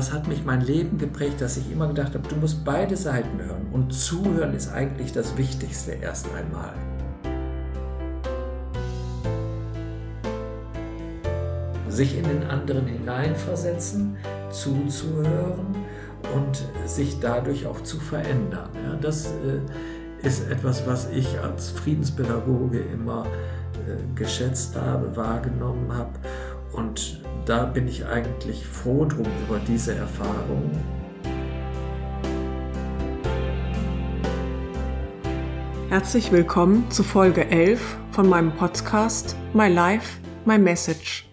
das hat mich mein Leben geprägt, dass ich immer gedacht habe, du musst beide Seiten hören. Und zuhören ist eigentlich das Wichtigste erst einmal. Sich in den anderen hineinversetzen, zuzuhören und sich dadurch auch zu verändern. Ja, das äh, ist etwas, was ich als Friedenspädagoge immer äh, geschätzt habe, wahrgenommen habe. Und da bin ich eigentlich froh drum über diese Erfahrung. Herzlich willkommen zu Folge 11 von meinem Podcast My Life, My Message.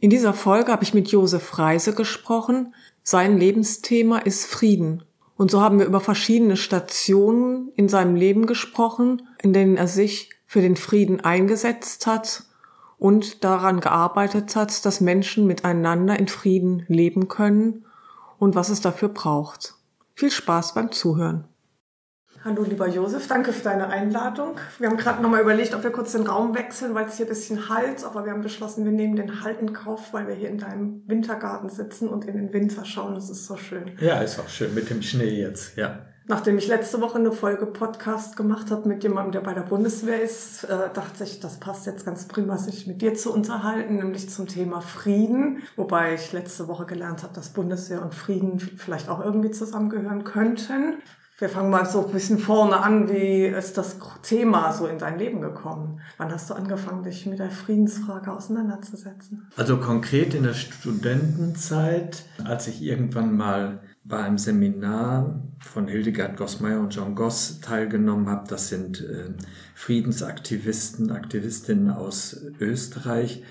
In dieser Folge habe ich mit Josef Reise gesprochen. Sein Lebensthema ist Frieden. Und so haben wir über verschiedene Stationen in seinem Leben gesprochen, in denen er sich für den Frieden eingesetzt hat und daran gearbeitet hat, dass Menschen miteinander in Frieden leben können und was es dafür braucht. Viel Spaß beim Zuhören. Hallo lieber Josef, danke für deine Einladung. Wir haben gerade nochmal überlegt, ob wir kurz den Raum wechseln, weil es hier ein bisschen halt, aber wir haben beschlossen, wir nehmen den Halt in Kauf, weil wir hier in deinem Wintergarten sitzen und in den Winter schauen. Das ist so schön. Ja, ist auch schön mit dem Schnee jetzt, ja. Nachdem ich letzte Woche eine Folge Podcast gemacht habe mit jemandem, der bei der Bundeswehr ist, äh, dachte ich, das passt jetzt ganz prima, sich mit dir zu unterhalten, nämlich zum Thema Frieden. Wobei ich letzte Woche gelernt habe, dass Bundeswehr und Frieden vielleicht auch irgendwie zusammengehören könnten. Wir fangen mal so ein bisschen vorne an. Wie ist das Thema so in dein Leben gekommen? Wann hast du angefangen, dich mit der Friedensfrage auseinanderzusetzen? Also konkret in der Studentenzeit, als ich irgendwann mal bei einem Seminar von Hildegard Gossmeier und John Goss teilgenommen habe. Das sind äh, Friedensaktivisten, Aktivistinnen aus Österreich.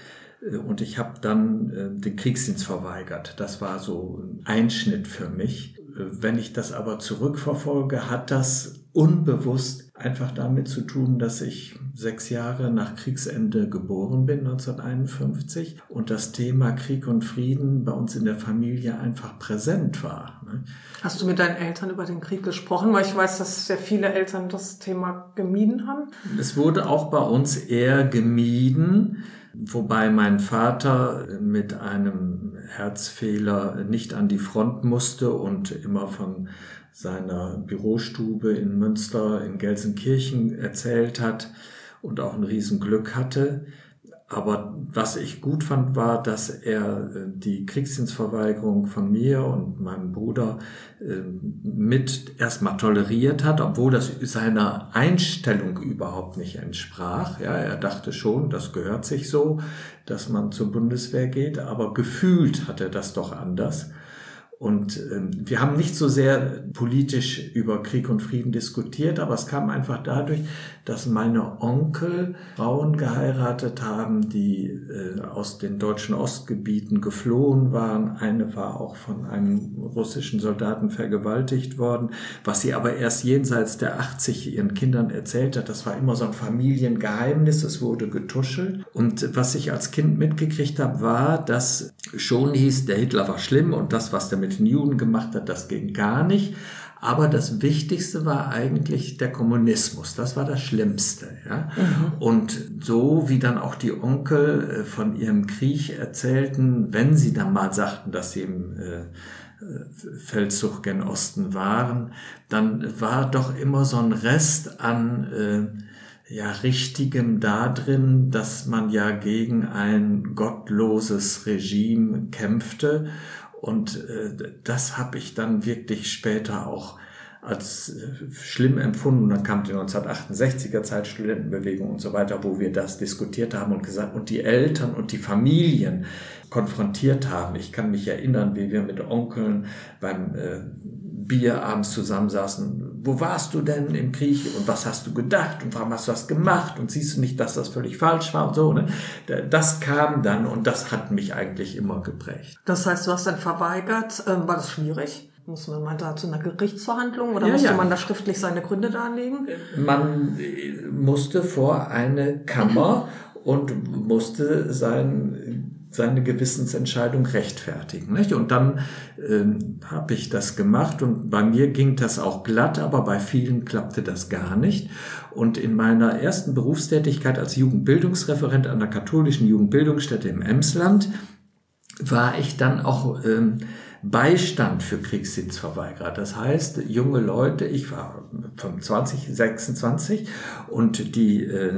Äh, und ich habe dann äh, den Kriegsdienst verweigert. Das war so ein Einschnitt für mich. Wenn ich das aber zurückverfolge, hat das unbewusst einfach damit zu tun, dass ich sechs Jahre nach Kriegsende geboren bin, 1951, und das Thema Krieg und Frieden bei uns in der Familie einfach präsent war. Ne? Hast du mit deinen Eltern über den Krieg gesprochen? Weil ich weiß, dass sehr viele Eltern das Thema gemieden haben. Es wurde auch bei uns eher gemieden. Wobei mein Vater mit einem Herzfehler nicht an die Front musste und immer von seiner Bürostube in Münster in Gelsenkirchen erzählt hat und auch ein Riesenglück hatte. Aber was ich gut fand, war, dass er äh, die Kriegsdienstverweigerung von mir und meinem Bruder äh, mit erstmal toleriert hat, obwohl das seiner Einstellung überhaupt nicht entsprach. Ja, er dachte schon, das gehört sich so, dass man zur Bundeswehr geht, aber gefühlt hat er das doch anders. Und ähm, wir haben nicht so sehr politisch über Krieg und Frieden diskutiert, aber es kam einfach dadurch, dass meine Onkel Frauen geheiratet haben, die äh, aus den deutschen Ostgebieten geflohen waren. Eine war auch von einem russischen Soldaten vergewaltigt worden, was sie aber erst jenseits der 80 ihren Kindern erzählt hat. Das war immer so ein Familiengeheimnis, es wurde getuschelt. Und was ich als Kind mitgekriegt habe, war, dass schon hieß, der Hitler war schlimm und das, was der mit den Juden gemacht hat, das ging gar nicht. Aber das Wichtigste war eigentlich der Kommunismus. Das war das Schlimmste. Ja? Mhm. Und so wie dann auch die Onkel äh, von ihrem Krieg erzählten, wenn sie dann mal sagten, dass sie im äh, Feldzug gen Osten waren, dann war doch immer so ein Rest an äh, ja, Richtigem da drin, dass man ja gegen ein gottloses Regime kämpfte und äh, das habe ich dann wirklich später auch als äh, schlimm empfunden. Dann kam die 1968er Zeit, Studentenbewegung und so weiter, wo wir das diskutiert haben und gesagt, und die Eltern und die Familien konfrontiert haben. Ich kann mich erinnern, wie wir mit Onkeln beim äh, Bier abends zusammensaßen. Wo warst du denn im Krieg und was hast du gedacht und warum hast du das gemacht und siehst du nicht, dass das völlig falsch war und so. Ne? Das kam dann und das hat mich eigentlich immer geprägt. Das heißt, du hast dann verweigert. Ähm, war das schwierig? Muss man mal da zu einer Gerichtsverhandlung oder ja, musste ja. man da schriftlich seine Gründe darlegen? Man äh, musste vor eine Kammer und musste sein seine Gewissensentscheidung rechtfertigen. Nicht? Und dann ähm, habe ich das gemacht und bei mir ging das auch glatt, aber bei vielen klappte das gar nicht. Und in meiner ersten Berufstätigkeit als Jugendbildungsreferent an der katholischen Jugendbildungsstätte im Emsland war ich dann auch ähm, Beistand für Kriegsdienstverweigerer. Das heißt, junge Leute, ich war 25, 26 und die äh,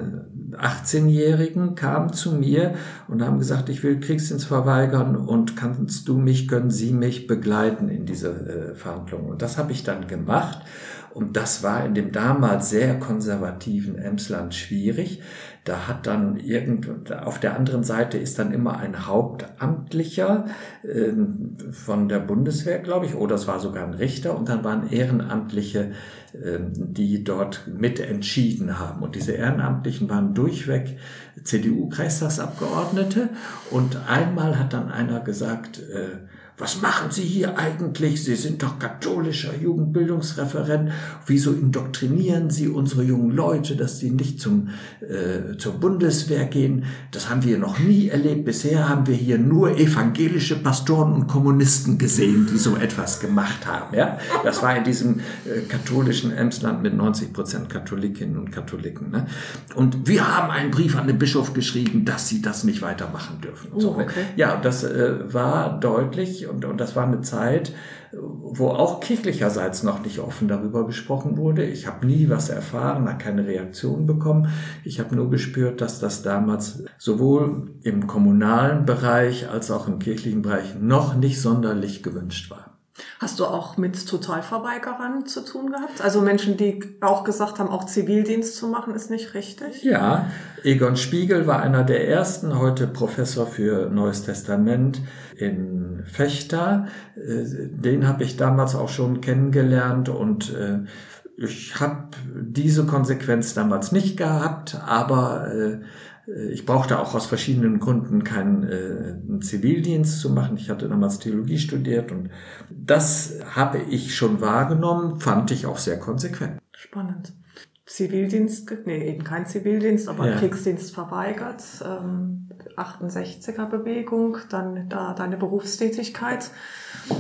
18-Jährigen kamen zu mir und haben gesagt, ich will Kriegsdienst verweigern und kannst du mich, können Sie mich begleiten in diese äh, Verhandlungen. Und das habe ich dann gemacht. Und das war in dem damals sehr konservativen Emsland schwierig. Da hat dann irgend, auf der anderen Seite ist dann immer ein Hauptamtlicher äh, von der Bundeswehr, glaube ich, oder es war sogar ein Richter und dann waren Ehrenamtliche, äh, die dort mit entschieden haben. Und diese Ehrenamtlichen waren durchweg CDU-Kreistagsabgeordnete und einmal hat dann einer gesagt, äh, was machen Sie hier eigentlich? Sie sind doch katholischer Jugendbildungsreferent. Wieso indoktrinieren Sie unsere jungen Leute, dass sie nicht zum, äh, zur Bundeswehr gehen? Das haben wir noch nie erlebt. Bisher haben wir hier nur evangelische Pastoren und Kommunisten gesehen, die so etwas gemacht haben. Ja? Das war in diesem äh, katholischen Emsland mit 90 Prozent Katholikinnen und Katholiken. Ne? Und wir haben einen Brief an den Bischof geschrieben, dass sie das nicht weitermachen dürfen. Oh, okay. Ja, das äh, war deutlich und, und das war eine Zeit, wo auch kirchlicherseits noch nicht offen darüber gesprochen wurde. Ich habe nie was erfahren, habe keine Reaktion bekommen. Ich habe nur gespürt, dass das damals sowohl im kommunalen Bereich als auch im kirchlichen Bereich noch nicht sonderlich gewünscht war. Hast du auch mit Totalverweigerern zu tun gehabt? Also Menschen, die auch gesagt haben, auch Zivildienst zu machen, ist nicht richtig? Ja, Egon Spiegel war einer der ersten, heute Professor für Neues Testament in Fechter. Äh, den habe ich damals auch schon kennengelernt und äh, ich habe diese Konsequenz damals nicht gehabt, aber äh, ich brauchte auch aus verschiedenen Gründen keinen äh, Zivildienst zu machen. Ich hatte damals Theologie studiert und das habe ich schon wahrgenommen, fand ich auch sehr konsequent. Spannend. Zivildienst, nee, eben kein Zivildienst, aber ja. Kriegsdienst verweigert, ähm, 68er Bewegung, dann da deine Berufstätigkeit.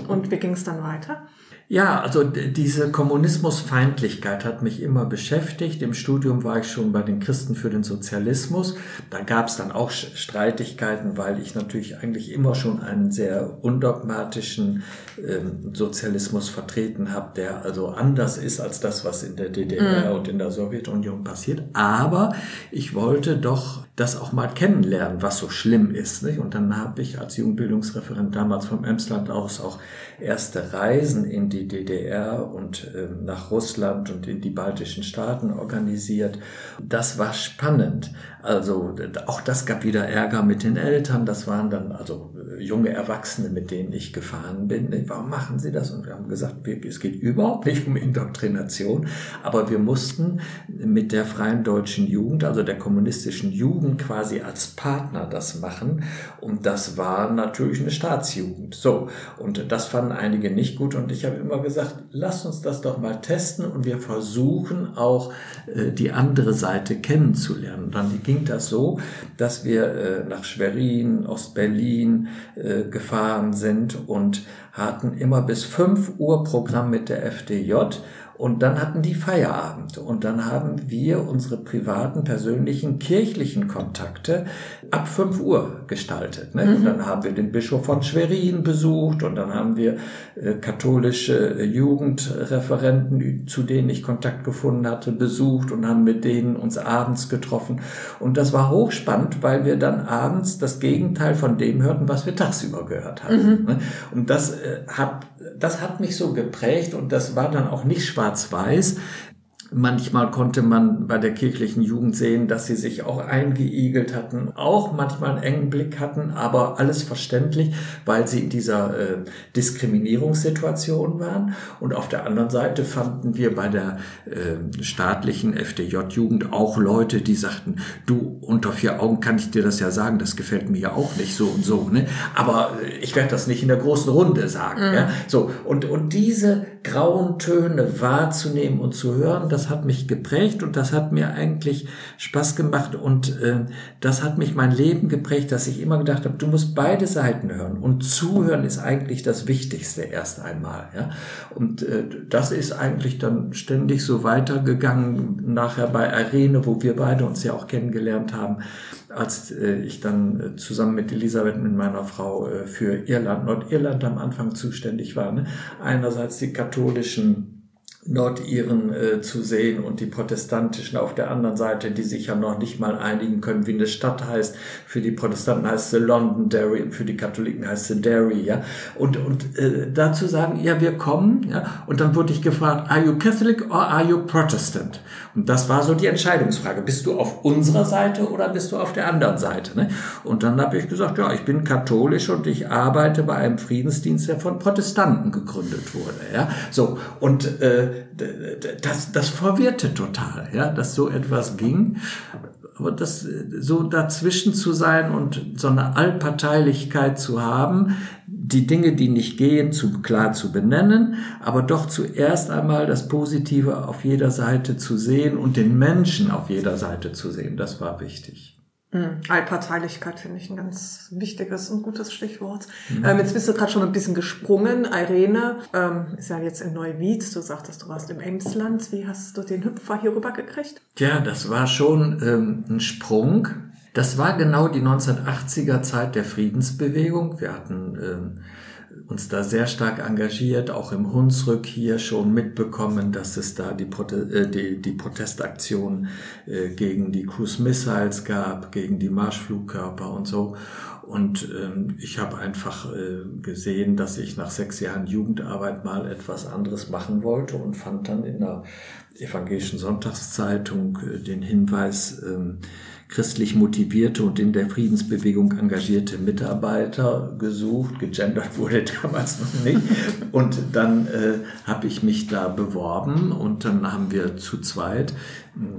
Und wie ging es dann weiter? Ja, also diese Kommunismusfeindlichkeit hat mich immer beschäftigt. Im Studium war ich schon bei den Christen für den Sozialismus. Da gab es dann auch Streitigkeiten, weil ich natürlich eigentlich immer schon einen sehr undogmatischen ähm, Sozialismus vertreten habe, der also anders ist als das, was in der DDR mhm. und in der Sowjetunion passiert. Aber ich wollte doch das auch mal kennenlernen, was so schlimm ist. Nicht? Und dann habe ich als Jugendbildungsreferent damals vom Emsland aus auch erste Reisen in die DDR und äh, nach Russland und in die baltischen Staaten organisiert. Das war spannend. Also auch das gab wieder Ärger mit den Eltern. Das waren dann also junge Erwachsene, mit denen ich gefahren bin. Warum machen sie das? Und wir haben gesagt, es geht überhaupt nicht um Indoktrination, aber wir mussten mit der freien deutschen Jugend, also der kommunistischen Jugend quasi als Partner das machen. Und das war natürlich eine Staatsjugend. So. Und das fanden einige nicht gut. Und ich habe immer gesagt, lasst uns das doch mal testen und wir versuchen auch äh, die andere Seite kennenzulernen. Und dann ging ging das so, dass wir äh, nach Schwerin, Ostberlin äh, gefahren sind und hatten immer bis 5 Uhr Programm mit der FDJ und dann hatten die Feierabend. Und dann haben wir unsere privaten, persönlichen, kirchlichen Kontakte ab 5 Uhr gestaltet. Ne? Mhm. Und dann haben wir den Bischof von Schwerin besucht und dann haben wir äh, katholische äh, Jugendreferenten, zu denen ich Kontakt gefunden hatte, besucht und haben mit denen uns abends getroffen. Und das war hochspannend, weil wir dann abends das Gegenteil von dem hörten, was wir tagsüber gehört hatten. Mhm. Ne? Und das äh, hat das hat mich so geprägt und das war dann auch nicht schwarz-weiß. Manchmal konnte man bei der kirchlichen Jugend sehen, dass sie sich auch eingeigelt hatten, auch manchmal einen engen Blick hatten, aber alles verständlich, weil sie in dieser äh, Diskriminierungssituation waren. Und auf der anderen Seite fanden wir bei der äh, staatlichen FDJ-Jugend auch Leute, die sagten, du, unter vier Augen kann ich dir das ja sagen, das gefällt mir ja auch nicht so und so. Ne? Aber äh, ich werde das nicht in der großen Runde sagen. Mhm. Ja? So, und, und diese grauen Töne wahrzunehmen und zu hören, das hat mich geprägt und das hat mir eigentlich Spaß gemacht und äh, das hat mich mein Leben geprägt, dass ich immer gedacht habe, du musst beide Seiten hören und zuhören ist eigentlich das Wichtigste erst einmal. Ja? Und äh, das ist eigentlich dann ständig so weitergegangen, nachher bei Arene, wo wir beide uns ja auch kennengelernt haben, als äh, ich dann äh, zusammen mit Elisabeth, mit meiner Frau, äh, für Irland, Nordirland am Anfang zuständig war. Ne? Einerseits die katholischen Nordiren äh, zu sehen und die protestantischen auf der anderen Seite, die sich ja noch nicht mal einigen können, wie eine Stadt heißt. Für die Protestanten heißt sie Londonderry und für die Katholiken heißt sie Derry, ja. Und, und äh, dazu sagen, ja, wir kommen, ja. Und dann wurde ich gefragt, are you Catholic or are you Protestant? Und das war so die Entscheidungsfrage. Bist du auf unserer Seite oder bist du auf der anderen Seite? Ne? Und dann habe ich gesagt, ja, ich bin katholisch und ich arbeite bei einem Friedensdienst, der von Protestanten gegründet wurde. Ja, so und äh, das, das verwirrte total, ja, dass so etwas ging. Aber das so dazwischen zu sein und so eine Allparteilichkeit zu haben, die Dinge, die nicht gehen, zu klar zu benennen, aber doch zuerst einmal das Positive auf jeder Seite zu sehen und den Menschen auf jeder Seite zu sehen, das war wichtig. Mhm. Allparteilichkeit finde ich ein ganz wichtiges und gutes Stichwort. Mhm. Ähm, jetzt bist du gerade schon ein bisschen gesprungen. Irene ähm, ist ja jetzt in Neuwied. Du sagtest, du warst im Emsland. Wie hast du den Hüpfer hier rüber gekriegt? Ja, das war schon ähm, ein Sprung. Das war genau die 1980er Zeit der Friedensbewegung. Wir hatten ähm, uns da sehr stark engagiert, auch im Hunsrück hier schon mitbekommen, dass es da die, Prote äh, die, die Protestaktion äh, gegen die Cruise Missiles gab, gegen die Marschflugkörper und so. Und ähm, ich habe einfach äh, gesehen, dass ich nach sechs Jahren Jugendarbeit mal etwas anderes machen wollte und fand dann in der evangelischen Sonntagszeitung äh, den Hinweis, ähm, christlich motivierte und in der Friedensbewegung engagierte Mitarbeiter gesucht. Gegendert wurde damals noch nicht. Und dann äh, habe ich mich da beworben und dann haben wir zu zweit,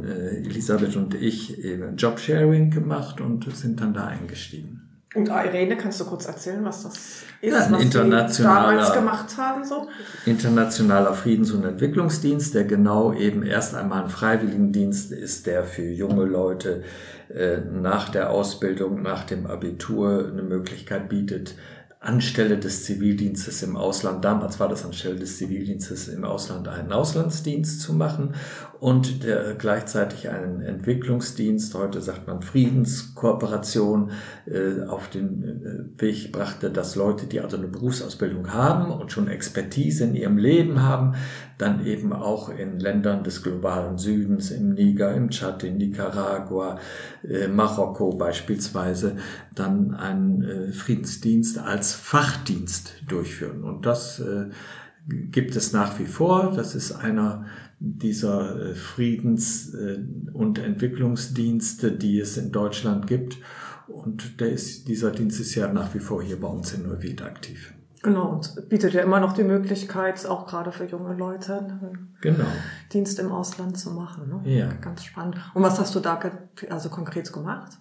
äh, Elisabeth und ich, eben Jobsharing gemacht und sind dann da eingestiegen. Und Irene, kannst du kurz erzählen, was das ist, ja, was internationaler, damals gemacht haben? So? Internationaler Friedens- und Entwicklungsdienst, der genau eben erst einmal ein Freiwilligendienst ist, der für junge Leute äh, nach der Ausbildung, nach dem Abitur eine Möglichkeit bietet, anstelle des Zivildienstes im Ausland, damals war das anstelle des Zivildienstes im Ausland, einen Auslandsdienst zu machen und der, gleichzeitig einen Entwicklungsdienst, heute sagt man Friedenskooperation, äh, auf den äh, Weg brachte, dass Leute, die also eine Berufsausbildung haben und schon Expertise in ihrem Leben haben, dann eben auch in Ländern des globalen Südens, im Niger, im Tschad, in Nicaragua, äh, Marokko beispielsweise, dann einen äh, Friedensdienst als Fachdienst durchführen. Und das äh, gibt es nach wie vor. Das ist einer dieser Friedens- und Entwicklungsdienste, die es in Deutschland gibt. Und der ist, dieser Dienst ist ja nach wie vor hier bei uns in Neuwied aktiv. Genau, und bietet ja immer noch die Möglichkeit, auch gerade für junge Leute, einen genau. Dienst im Ausland zu machen. Ne? Ja. Ganz spannend. Und was hast du da also konkret gemacht?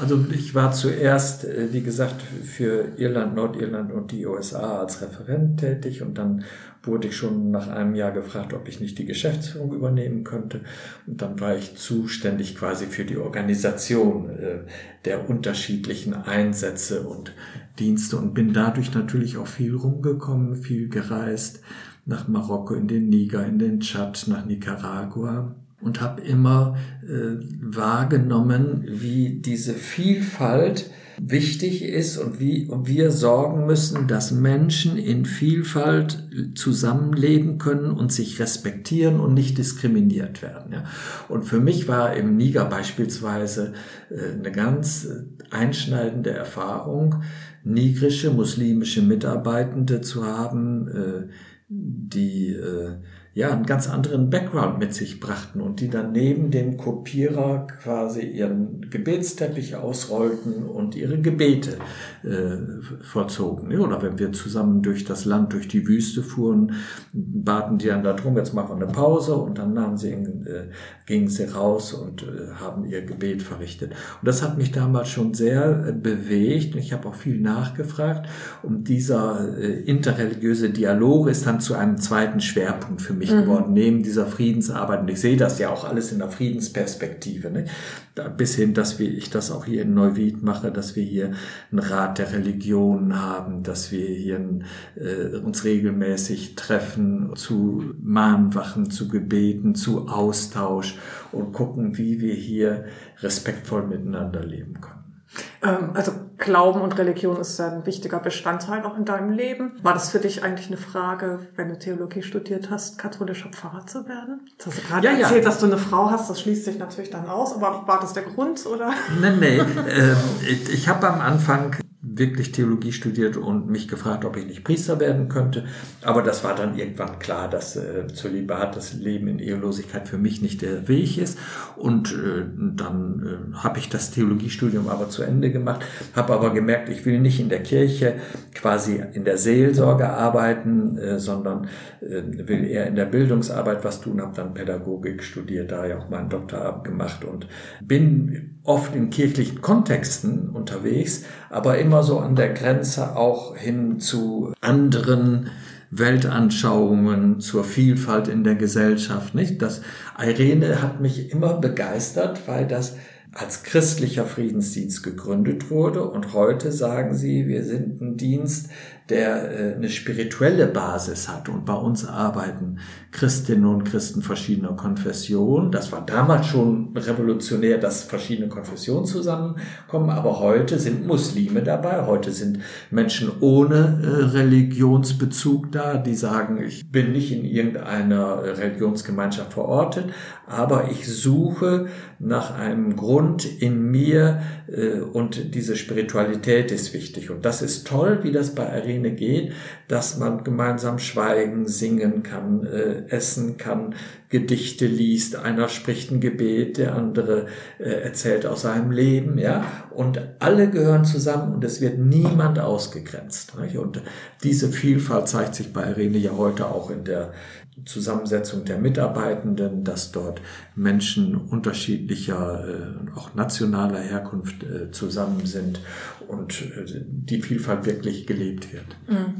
Also ich war zuerst, äh, wie gesagt, für Irland, Nordirland und die USA als Referent tätig und dann wurde ich schon nach einem Jahr gefragt, ob ich nicht die Geschäftsführung übernehmen könnte. Und dann war ich zuständig quasi für die Organisation äh, der unterschiedlichen Einsätze und Dienste und bin dadurch natürlich auch viel rumgekommen, viel gereist nach Marokko, in den Niger, in den Tschad, nach Nicaragua und habe immer äh, wahrgenommen, wie diese Vielfalt wichtig ist und wie wir sorgen müssen, dass Menschen in Vielfalt zusammenleben können und sich respektieren und nicht diskriminiert werden. Ja. Und für mich war im Niger beispielsweise äh, eine ganz äh, einschneidende Erfahrung, nigrische muslimische Mitarbeitende zu haben, äh, die ja, einen ganz anderen Background mit sich brachten und die dann neben dem Kopierer quasi ihren Gebetsteppich ausrollten und ihre Gebete äh, vollzogen. Oder wenn wir zusammen durch das Land, durch die Wüste fuhren, baten die dann darum, jetzt machen wir eine Pause und dann nahmen sie, äh, gingen sie raus und äh, haben ihr Gebet verrichtet. Und das hat mich damals schon sehr äh, bewegt und ich habe auch viel nachgefragt und dieser äh, interreligiöse Dialog ist dann zu einem zweiten Schwerpunkt für mich wichtig mhm. geworden, neben dieser Friedensarbeit. Und ich sehe das ja auch alles in der Friedensperspektive. Ne? bis hin, dass wir, ich das auch hier in Neuwied mache, dass wir hier einen Rat der Religionen haben, dass wir hier äh, uns regelmäßig treffen zu Mahnwachen, zu Gebeten, zu Austausch und gucken, wie wir hier respektvoll miteinander leben können. Ähm, also Glauben und Religion ist ein wichtiger Bestandteil auch in deinem Leben. War das für dich eigentlich eine Frage, wenn du Theologie studiert hast, katholischer Pfarrer zu werden? Jetzt hast du gerade ja, erzählt, ja. dass du eine Frau hast, das schließt sich natürlich dann aus, aber war das der Grund oder? Nee, nee. ähm, ich habe am Anfang wirklich Theologie studiert und mich gefragt, ob ich nicht Priester werden könnte. Aber das war dann irgendwann klar, dass äh, Zölibat, das Leben in Ehelosigkeit für mich nicht der Weg ist. Und äh, dann äh, habe ich das Theologiestudium aber zu Ende gemacht, habe aber gemerkt, ich will nicht in der Kirche quasi in der Seelsorge arbeiten, äh, sondern äh, will eher in der Bildungsarbeit was tun, habe dann Pädagogik studiert, da ja auch meinen Doktor gemacht und bin oft in kirchlichen Kontexten unterwegs, aber immer so an der Grenze auch hin zu anderen Weltanschauungen, zur Vielfalt in der Gesellschaft, nicht? Das Irene hat mich immer begeistert, weil das als christlicher Friedensdienst gegründet wurde. Und heute sagen sie, wir sind ein Dienst, der äh, eine spirituelle Basis hat. Und bei uns arbeiten Christinnen und Christen verschiedener Konfessionen. Das war damals schon revolutionär, dass verschiedene Konfessionen zusammenkommen, aber heute sind Muslime dabei, heute sind Menschen ohne äh, Religionsbezug da, die sagen, ich bin nicht in irgendeiner Religionsgemeinschaft verortet, aber ich suche nach einem Grund in mir äh, und diese Spiritualität ist wichtig. Und das ist toll, wie das bei Arena Szene geht, dass man gemeinsam schweigen, singen kann, äh, essen kann, Gedichte liest, einer spricht ein Gebet, der andere äh, erzählt aus seinem Leben, ja, und alle gehören zusammen und es wird niemand ausgegrenzt. Nicht? Und diese Vielfalt zeigt sich bei Irene ja heute auch in der Zusammensetzung der Mitarbeitenden, dass dort Menschen unterschiedlicher, äh, auch nationaler Herkunft äh, zusammen sind und äh, die Vielfalt wirklich gelebt wird.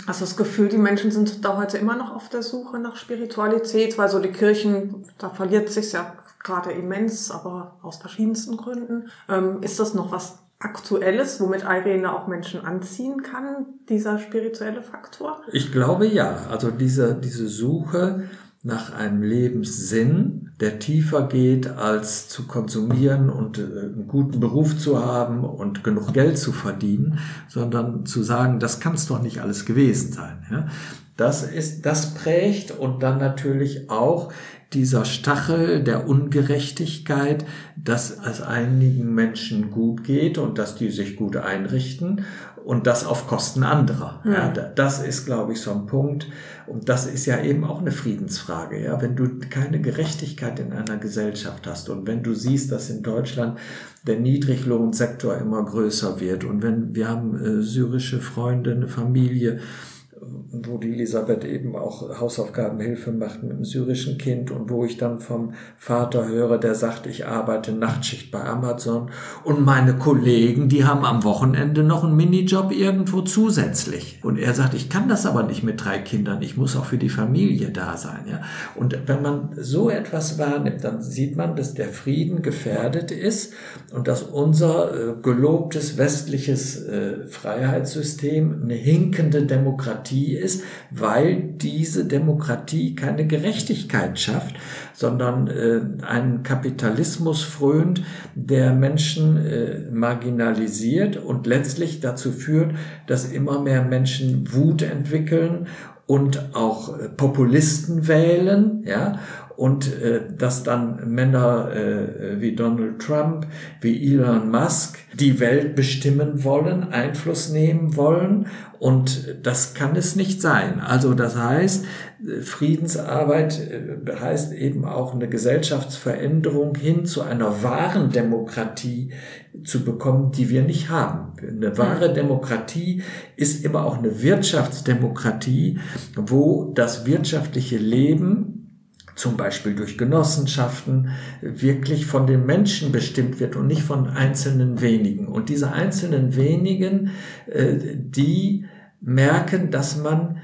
Also das Gefühl, die Menschen sind da heute immer noch auf der Suche nach Spiritualität, weil so die Kirchen, da verliert sich ja gerade immens, aber aus verschiedensten Gründen. Ähm, ist das noch was Aktuelles, womit Irene auch Menschen anziehen kann, dieser spirituelle Faktor? Ich glaube ja. Also diese, diese Suche nach einem Lebenssinn, der tiefer geht, als zu konsumieren und äh, einen guten Beruf zu haben und genug Geld zu verdienen, sondern zu sagen, das kann es doch nicht alles gewesen sein. Das ist, das prägt und dann natürlich auch dieser Stachel der Ungerechtigkeit, dass es einigen Menschen gut geht und dass die sich gut einrichten und das auf Kosten anderer. Ja. ja. das ist, glaube ich, so ein Punkt. Und das ist ja eben auch eine Friedensfrage. Ja, wenn du keine Gerechtigkeit in einer Gesellschaft hast und wenn du siehst, dass in Deutschland der Niedriglohnsektor immer größer wird und wenn wir haben äh, syrische Freunde, eine Familie, wo die Elisabeth eben auch Hausaufgabenhilfe macht mit einem syrischen Kind und wo ich dann vom Vater höre, der sagt, ich arbeite Nachtschicht bei Amazon und meine Kollegen, die haben am Wochenende noch einen Minijob irgendwo zusätzlich. Und er sagt, ich kann das aber nicht mit drei Kindern, ich muss auch für die Familie da sein. Ja? Und wenn man so etwas wahrnimmt, dann sieht man, dass der Frieden gefährdet ist und dass unser äh, gelobtes westliches äh, Freiheitssystem eine hinkende Demokratie Demokratie ist, weil diese Demokratie keine Gerechtigkeit schafft, sondern äh, einen Kapitalismus frönt, der Menschen äh, marginalisiert und letztlich dazu führt, dass immer mehr Menschen Wut entwickeln und auch äh, Populisten wählen, ja, und äh, dass dann Männer äh, wie Donald Trump, wie Elon Musk die Welt bestimmen wollen, Einfluss nehmen wollen und das kann es nicht sein. Also das heißt, Friedensarbeit äh, heißt eben auch eine Gesellschaftsveränderung hin zu einer wahren Demokratie zu bekommen, die wir nicht haben. Eine wahre Demokratie ist immer auch eine Wirtschaftsdemokratie, wo das wirtschaftliche Leben zum Beispiel durch Genossenschaften, wirklich von den Menschen bestimmt wird und nicht von einzelnen wenigen. Und diese einzelnen wenigen, äh, die merken, dass man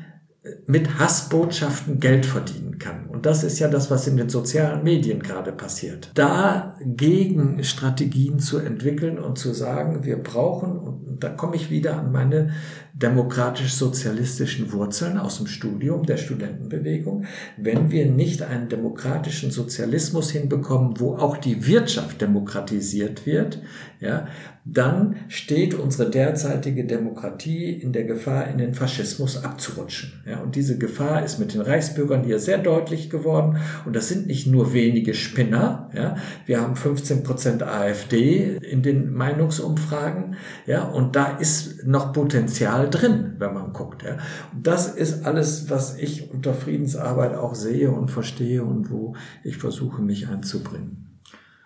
mit Hassbotschaften Geld verdienen kann. Und das ist ja das, was in den sozialen Medien gerade passiert. Dagegen Strategien zu entwickeln und zu sagen, wir brauchen, da komme ich wieder an meine demokratisch-sozialistischen Wurzeln aus dem Studium der Studentenbewegung, wenn wir nicht einen demokratischen Sozialismus hinbekommen, wo auch die Wirtschaft demokratisiert wird, ja, dann steht unsere derzeitige Demokratie in der Gefahr, in den Faschismus abzurutschen. Ja, und diese Gefahr ist mit den Reichsbürgern hier sehr deutlich geworden. Und das sind nicht nur wenige Spinner. Ja, wir haben 15 Prozent AfD in den Meinungsumfragen. Ja, und da ist noch Potenzial drin, wenn man guckt. Ja. Das ist alles, was ich unter Friedensarbeit auch sehe und verstehe und wo ich versuche, mich einzubringen.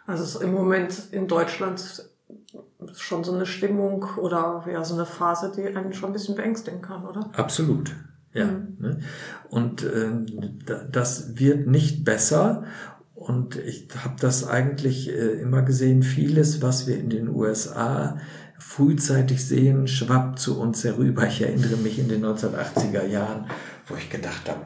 Also im Moment in Deutschland schon so eine Stimmung oder ja so eine Phase, die einen schon ein bisschen beängstigen kann, oder? Absolut. Ja. Mhm. Ne? Und äh, das wird nicht besser. Und ich habe das eigentlich äh, immer gesehen, vieles, was wir in den USA frühzeitig sehen, schwappt zu uns herüber. Ich erinnere mich in den 1980er Jahren, wo ich gedacht habe,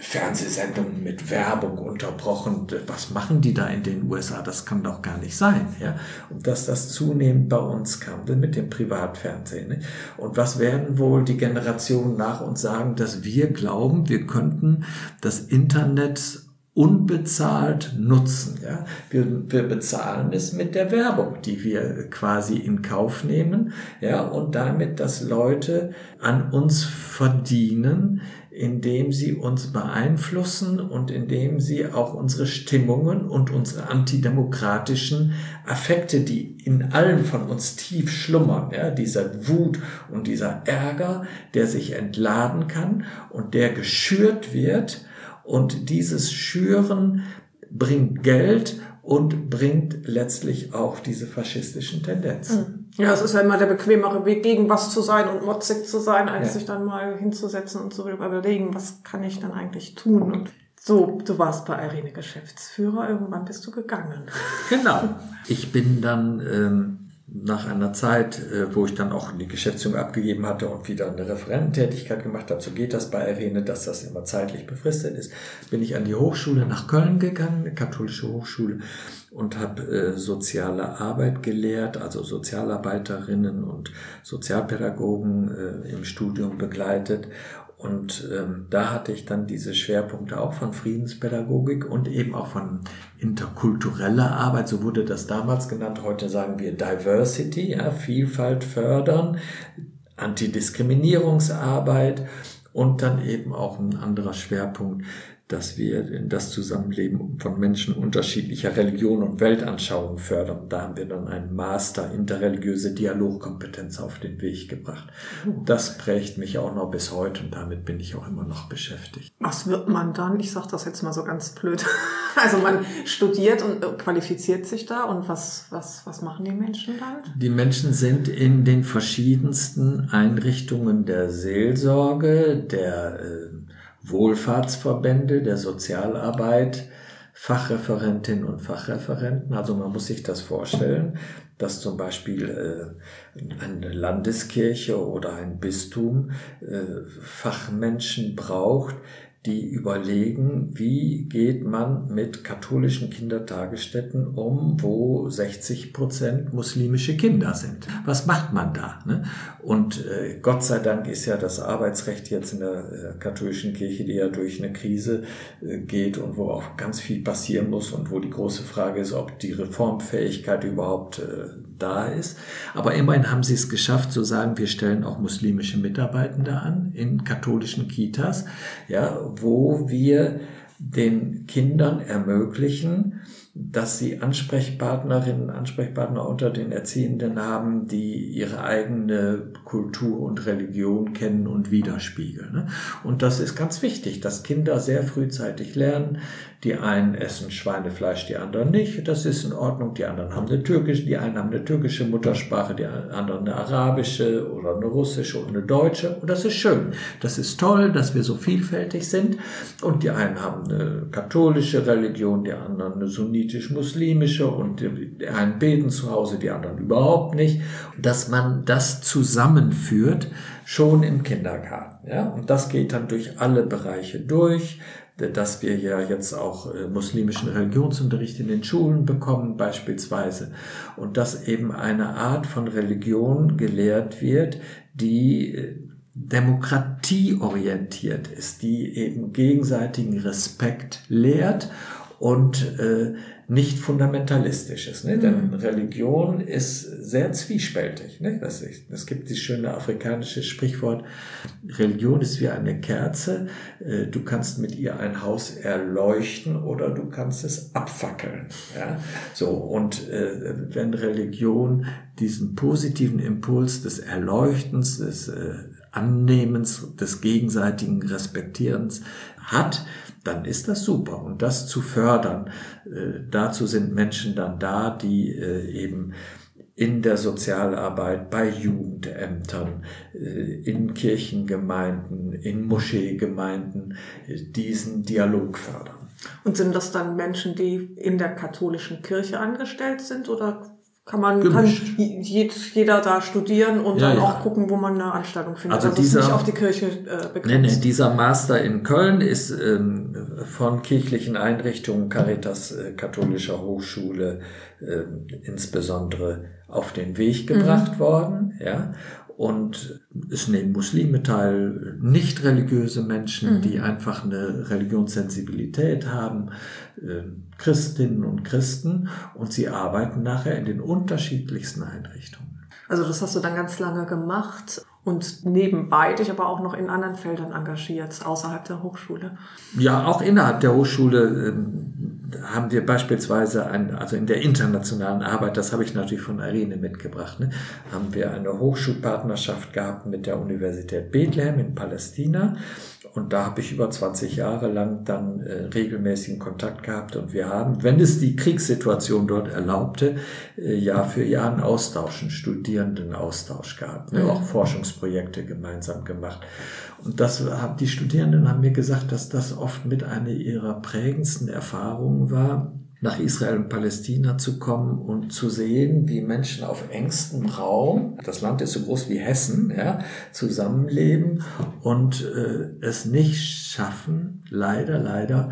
Fernsehsendungen mit Werbung unterbrochen. Was machen die da in den USA? Das kann doch gar nicht sein. Ja? Und dass das zunehmend bei uns kam, mit dem Privatfernsehen. Ne? Und was werden wohl die Generationen nach uns sagen, dass wir glauben, wir könnten das Internet unbezahlt nutzen. Ja? Wir, wir bezahlen es mit der Werbung, die wir quasi in Kauf nehmen, ja, und damit, dass Leute an uns verdienen, indem sie uns beeinflussen und indem sie auch unsere Stimmungen und unsere antidemokratischen Affekte, die in allen von uns tief schlummern, ja, dieser Wut und dieser Ärger, der sich entladen kann und der geschürt wird, und dieses Schüren bringt Geld und bringt letztlich auch diese faschistischen Tendenzen. Hm. Ja, es ist ja immer der bequemere Weg, gegen was zu sein und motzig zu sein, als ja. sich dann mal hinzusetzen und zu überlegen, was kann ich dann eigentlich tun. Und so, du warst bei Irene Geschäftsführer, irgendwann bist du gegangen. Genau. Ich bin dann ähm, nach einer Zeit, äh, wo ich dann auch die Geschäftsführung abgegeben hatte und wieder eine Referententätigkeit gemacht habe, so geht das bei Arene, dass das immer zeitlich befristet ist, bin ich an die Hochschule nach Köln gegangen, eine katholische Hochschule, und habe äh, soziale Arbeit gelehrt, also Sozialarbeiterinnen und Sozialpädagogen äh, im Studium begleitet und ähm, da hatte ich dann diese Schwerpunkte auch von Friedenspädagogik und eben auch von interkultureller Arbeit, so wurde das damals genannt. Heute sagen wir Diversity, ja, Vielfalt fördern, Antidiskriminierungsarbeit und dann eben auch ein anderer Schwerpunkt dass wir das Zusammenleben von Menschen unterschiedlicher Religion und Weltanschauung fördern. Da haben wir dann einen Master interreligiöse Dialogkompetenz auf den Weg gebracht. Das prägt mich auch noch bis heute und damit bin ich auch immer noch beschäftigt. Was wird man dann? Ich sage das jetzt mal so ganz blöd. Also man studiert und äh, qualifiziert sich da und was, was, was machen die Menschen dann? Die Menschen sind in den verschiedensten Einrichtungen der Seelsorge, der äh, Wohlfahrtsverbände der Sozialarbeit, Fachreferentinnen und Fachreferenten. Also man muss sich das vorstellen, dass zum Beispiel äh, eine Landeskirche oder ein Bistum äh, Fachmenschen braucht, die überlegen, wie geht man mit katholischen Kindertagesstätten um, wo 60 Prozent muslimische Kinder sind. Was macht man da? Ne? Und äh, Gott sei Dank ist ja das Arbeitsrecht jetzt in der äh, katholischen Kirche, die ja durch eine Krise äh, geht und wo auch ganz viel passieren muss und wo die große Frage ist, ob die Reformfähigkeit überhaupt da ist. Aber immerhin haben sie es geschafft zu sagen, wir stellen auch muslimische Mitarbeitende an in katholischen Kitas, ja, wo wir den Kindern ermöglichen, dass sie Ansprechpartnerinnen, Ansprechpartner unter den Erziehenden haben, die ihre eigene Kultur und Religion kennen und widerspiegeln. Ne? Und das ist ganz wichtig, dass Kinder sehr frühzeitig lernen, die einen essen Schweinefleisch, die anderen nicht. Das ist in Ordnung. Die anderen haben eine türkische, die einen haben eine türkische Muttersprache, die anderen eine arabische oder eine russische und eine deutsche. Und das ist schön. Das ist toll, dass wir so vielfältig sind. Und die einen haben eine katholische Religion, die anderen eine sunnitisch-muslimische und die einen beten zu Hause, die anderen überhaupt nicht, dass man das zusammenführt, schon im Kindergarten. Ja? Und das geht dann durch alle Bereiche durch, dass wir ja jetzt auch äh, muslimischen Religionsunterricht in den Schulen bekommen beispielsweise. Und dass eben eine Art von Religion gelehrt wird, die äh, demokratieorientiert ist, die eben gegenseitigen Respekt lehrt und äh, nicht fundamentalistisch ist. Ne? Denn mhm. Religion ist sehr zwiespältig. Ne? Das, es gibt dieses schöne afrikanische Sprichwort, Religion ist wie eine Kerze, äh, du kannst mit ihr ein Haus erleuchten oder du kannst es abfackeln. Ja? So, und äh, wenn Religion diesen positiven Impuls des Erleuchtens, des äh, Annehmens, des gegenseitigen Respektierens hat, dann ist das super. Und das zu fördern, äh, dazu sind Menschen dann da, die äh, eben in der Sozialarbeit, bei Jugendämtern, äh, in Kirchengemeinden, in Moscheegemeinden diesen Dialog fördern. Und sind das dann Menschen, die in der katholischen Kirche angestellt sind oder kann man kann jeder da studieren und ja, dann ja. auch gucken, wo man eine Anstellung findet. Also, also dieser, nicht auf die Kirche äh, begrenzt. Nee, nee, dieser Master in Köln ist ähm, von kirchlichen Einrichtungen Caritas äh, katholischer Hochschule äh, insbesondere auf den Weg gebracht mhm. worden, ja. Und es nehmen Muslime teil, nicht religiöse Menschen, mhm. die einfach eine Religionssensibilität haben, äh, Christinnen und Christen, und sie arbeiten nachher in den unterschiedlichsten Einrichtungen. Also das hast du dann ganz lange gemacht und nebenbei dich aber auch noch in anderen Feldern engagiert, außerhalb der Hochschule. Ja, auch innerhalb der Hochschule ähm, haben wir beispielsweise, ein, also in der internationalen Arbeit, das habe ich natürlich von Irene mitgebracht, ne, haben wir eine Hochschulpartnerschaft gehabt mit der Universität Bethlehem in Palästina. Und da habe ich über 20 Jahre lang dann äh, regelmäßigen Kontakt gehabt. Und wir haben, wenn es die Kriegssituation dort erlaubte, äh, Jahr für Jahr einen Austausch, einen Studierendenaustausch gehabt, ne, auch Forschungsprojekte gemeinsam gemacht. Und das haben die Studierenden haben mir gesagt, dass das oft mit einer ihrer prägendsten Erfahrungen war, nach Israel und Palästina zu kommen und zu sehen, wie Menschen auf engstem Raum, das Land ist so groß wie Hessen, ja, zusammenleben und äh, es nicht schaffen, leider, leider,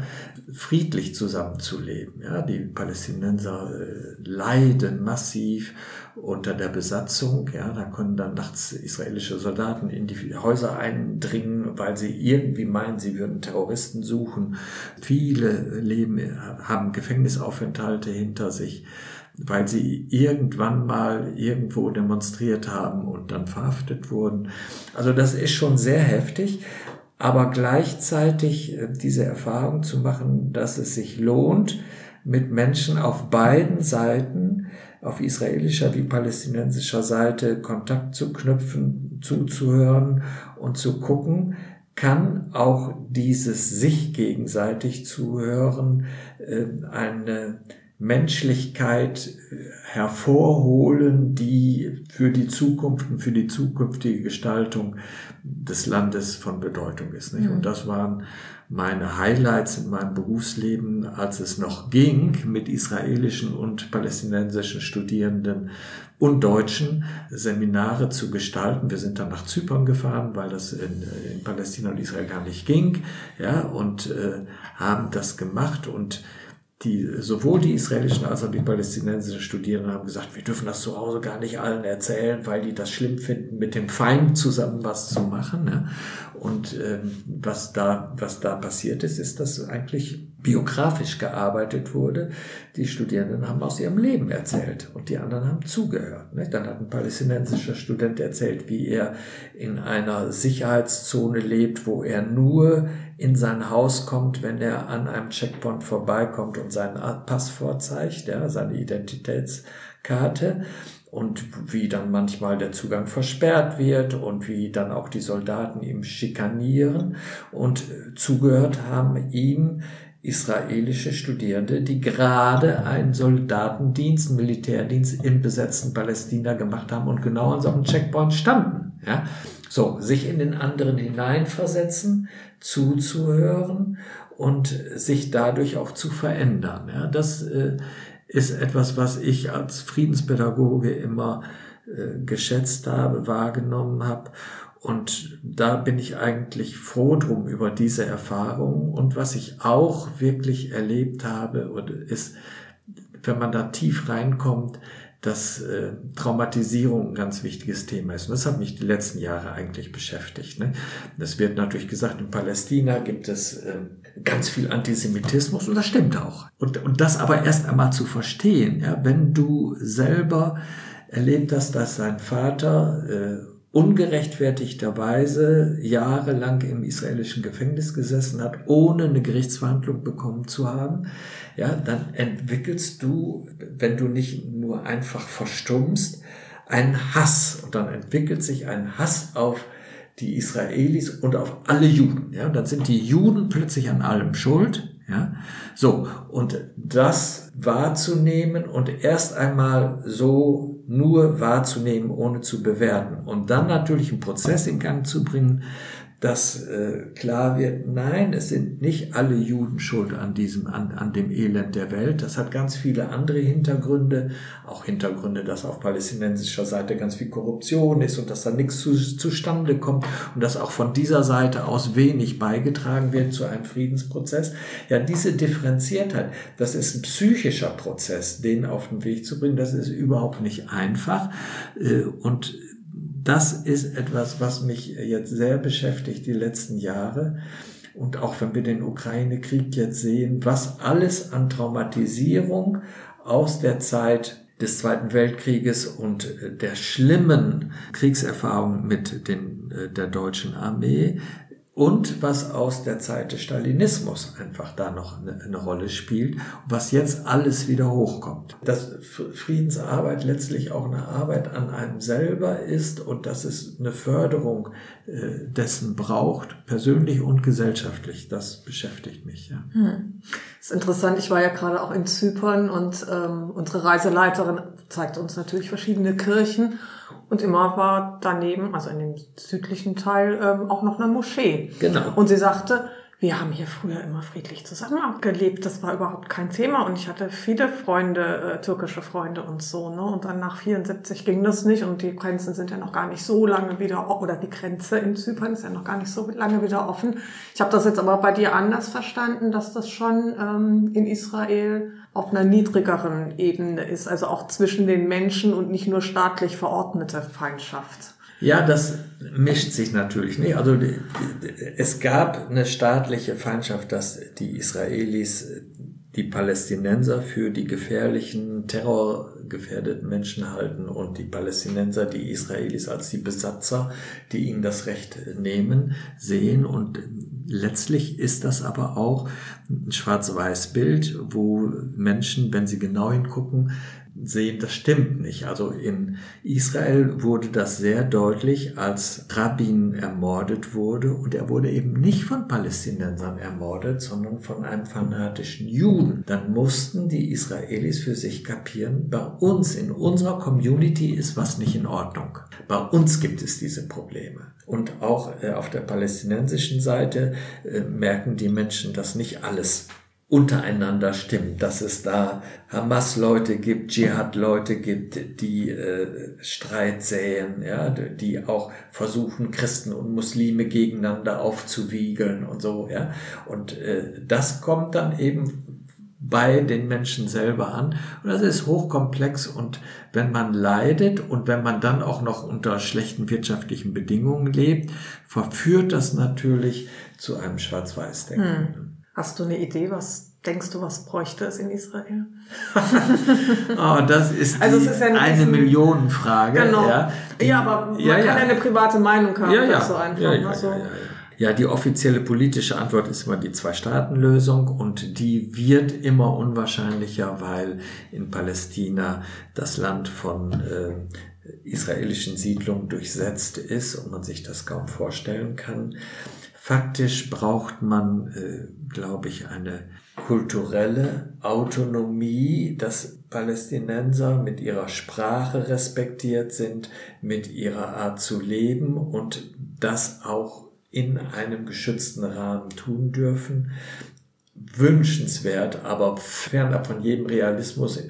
friedlich zusammenzuleben. Ja, die Palästinenser äh, leiden massiv unter der Besatzung. Ja, da können dann nachts israelische Soldaten in die Häuser eindringen, weil sie irgendwie meinen, sie würden Terroristen suchen. Viele leben, haben Gefängnisaufenthalte hinter sich, weil sie irgendwann mal irgendwo demonstriert haben und dann verhaftet wurden. Also das ist schon sehr heftig. Aber gleichzeitig äh, diese Erfahrung zu machen, dass es sich lohnt, mit Menschen auf beiden Seiten auf israelischer wie palästinensischer Seite Kontakt zu knüpfen, zuzuhören und zu gucken, kann auch dieses sich gegenseitig zuhören äh, eine Menschlichkeit äh, hervorholen, die für die Zukunft und für die zukünftige Gestaltung des Landes von Bedeutung ist. Nicht? Und mhm. das waren meine Highlights in meinem Berufsleben, als es noch ging, mit israelischen und palästinensischen Studierenden und Deutschen Seminare zu gestalten. Wir sind dann nach Zypern gefahren, weil das in, in Palästina und Israel gar nicht ging, ja, und äh, haben das gemacht und die, sowohl die israelischen als auch die palästinensischen Studierenden haben gesagt, wir dürfen das zu Hause gar nicht allen erzählen, weil die das schlimm finden, mit dem Feind zusammen was zu machen. Ne? Und ähm, was da, was da passiert ist, ist, dass eigentlich biografisch gearbeitet wurde. Die Studierenden haben aus ihrem Leben erzählt und die anderen haben zugehört. Dann hat ein palästinensischer Student erzählt, wie er in einer Sicherheitszone lebt, wo er nur in sein Haus kommt, wenn er an einem Checkpoint vorbeikommt und seinen Pass vorzeigt, ja, seine Identitätskarte und wie dann manchmal der Zugang versperrt wird und wie dann auch die Soldaten ihm schikanieren und zugehört haben ihm israelische Studierende, die gerade einen Soldatendienst, Militärdienst im besetzten Palästina gemacht haben und genau an so einem Checkpoint standen. Ja, so sich in den anderen hineinversetzen, zuzuhören und sich dadurch auch zu verändern. Ja, das äh, ist etwas, was ich als Friedenspädagoge immer äh, geschätzt habe, wahrgenommen habe. Und da bin ich eigentlich froh drum über diese Erfahrung. Und was ich auch wirklich erlebt habe, ist, wenn man da tief reinkommt, dass äh, Traumatisierung ein ganz wichtiges Thema ist. Und das hat mich die letzten Jahre eigentlich beschäftigt. Ne? Es wird natürlich gesagt, in Palästina gibt es äh, ganz viel Antisemitismus und das stimmt auch. Und, und das aber erst einmal zu verstehen, ja, wenn du selber erlebt hast, dass dein Vater äh, ungerechtfertigterweise jahrelang im israelischen Gefängnis gesessen hat, ohne eine Gerichtsverhandlung bekommen zu haben, ja, dann entwickelst du, wenn du nicht nur einfach verstummst, einen Hass und dann entwickelt sich ein Hass auf die Israelis und auf alle Juden. Ja, dann sind die Juden plötzlich an allem schuld. Ja, so und das wahrzunehmen und erst einmal so nur wahrzunehmen, ohne zu bewerten. Und dann natürlich einen Prozess in Gang zu bringen, dass äh, klar wird, nein, es sind nicht alle Juden schuld an diesem, an, an dem Elend der Welt. Das hat ganz viele andere Hintergründe, auch Hintergründe, dass auf palästinensischer Seite ganz viel Korruption ist und dass da nichts zu, zustande kommt und dass auch von dieser Seite aus wenig beigetragen wird zu einem Friedensprozess. Ja, diese Differenziertheit, das ist ein psychischer Prozess, den auf den Weg zu bringen, das ist überhaupt nicht einfach. Äh, und das ist etwas, was mich jetzt sehr beschäftigt die letzten Jahre. Und auch wenn wir den Ukraine-Krieg jetzt sehen, was alles an Traumatisierung aus der Zeit des Zweiten Weltkrieges und der schlimmen Kriegserfahrung mit den, äh, der deutschen Armee und was aus der Zeit des Stalinismus einfach da noch eine, eine, Rolle spielt, was jetzt alles wieder hochkommt. Dass Friedensarbeit letztlich auch eine Arbeit an einem selber ist und dass es eine Förderung äh, dessen braucht, persönlich und gesellschaftlich, das beschäftigt mich. Ja. Hm. Das ist interessant, ich war ja gerade auch in Zypern und ähm, unsere Reiseleiterin zeigt uns natürlich verschiedene Kirchen und immer war daneben, also in dem südlichen Teil, ähm, auch noch eine Moschee. Genau. Und sie sagte, wir haben hier früher immer friedlich zusammengelebt. Das war überhaupt kein Thema. Und ich hatte viele Freunde, äh, türkische Freunde und so. Ne? Und dann nach 74 ging das nicht. Und die Grenzen sind ja noch gar nicht so lange wieder, oder die Grenze in Zypern ist ja noch gar nicht so lange wieder offen. Ich habe das jetzt aber bei dir anders verstanden, dass das schon ähm, in Israel auf einer niedrigeren Ebene ist, also auch zwischen den Menschen und nicht nur staatlich verordnete Feindschaft. Ja, das mischt sich natürlich nicht. Also es gab eine staatliche Feindschaft, dass die Israelis die Palästinenser für die gefährlichen, terrorgefährdeten Menschen halten und die Palästinenser die Israelis als die Besatzer, die ihnen das Recht nehmen, sehen. Und letztlich ist das aber auch ein schwarz-weiß-Bild, wo Menschen, wenn sie genau hingucken, sehen, das stimmt nicht. Also in Israel wurde das sehr deutlich, als Rabin ermordet wurde und er wurde eben nicht von Palästinensern ermordet, sondern von einem fanatischen Juden. Dann mussten die Israelis für sich kapieren, bei uns in unserer Community ist was nicht in Ordnung. Bei uns gibt es diese Probleme. Und auch äh, auf der palästinensischen Seite äh, merken die Menschen, dass nicht alles untereinander stimmt, dass es da Hamas-Leute gibt, Dschihad-Leute gibt, die äh, Streit säen, ja, die auch versuchen, Christen und Muslime gegeneinander aufzuwiegeln und so, ja. Und äh, das kommt dann eben bei den Menschen selber an. Und das ist hochkomplex und wenn man leidet und wenn man dann auch noch unter schlechten wirtschaftlichen Bedingungen lebt, verführt das natürlich zu einem Schwarz-Weiß-Denken. Hm. Hast du eine Idee, was denkst du, was bräuchte es in Israel? oh, das ist, also es ist ja eine Millionenfrage. Genau. Ja, ja aber man ja, kann ja. eine private Meinung haben. Ja, ja. So einfach, also. ja, die offizielle politische Antwort ist immer die Zwei-Staaten-Lösung und die wird immer unwahrscheinlicher, weil in Palästina das Land von äh, israelischen Siedlungen durchsetzt ist und man sich das kaum vorstellen kann. Faktisch braucht man, äh, glaube ich, eine kulturelle Autonomie, dass Palästinenser mit ihrer Sprache respektiert sind, mit ihrer Art zu leben und das auch in einem geschützten Rahmen tun dürfen. Wünschenswert, aber fernab von jedem Realismus.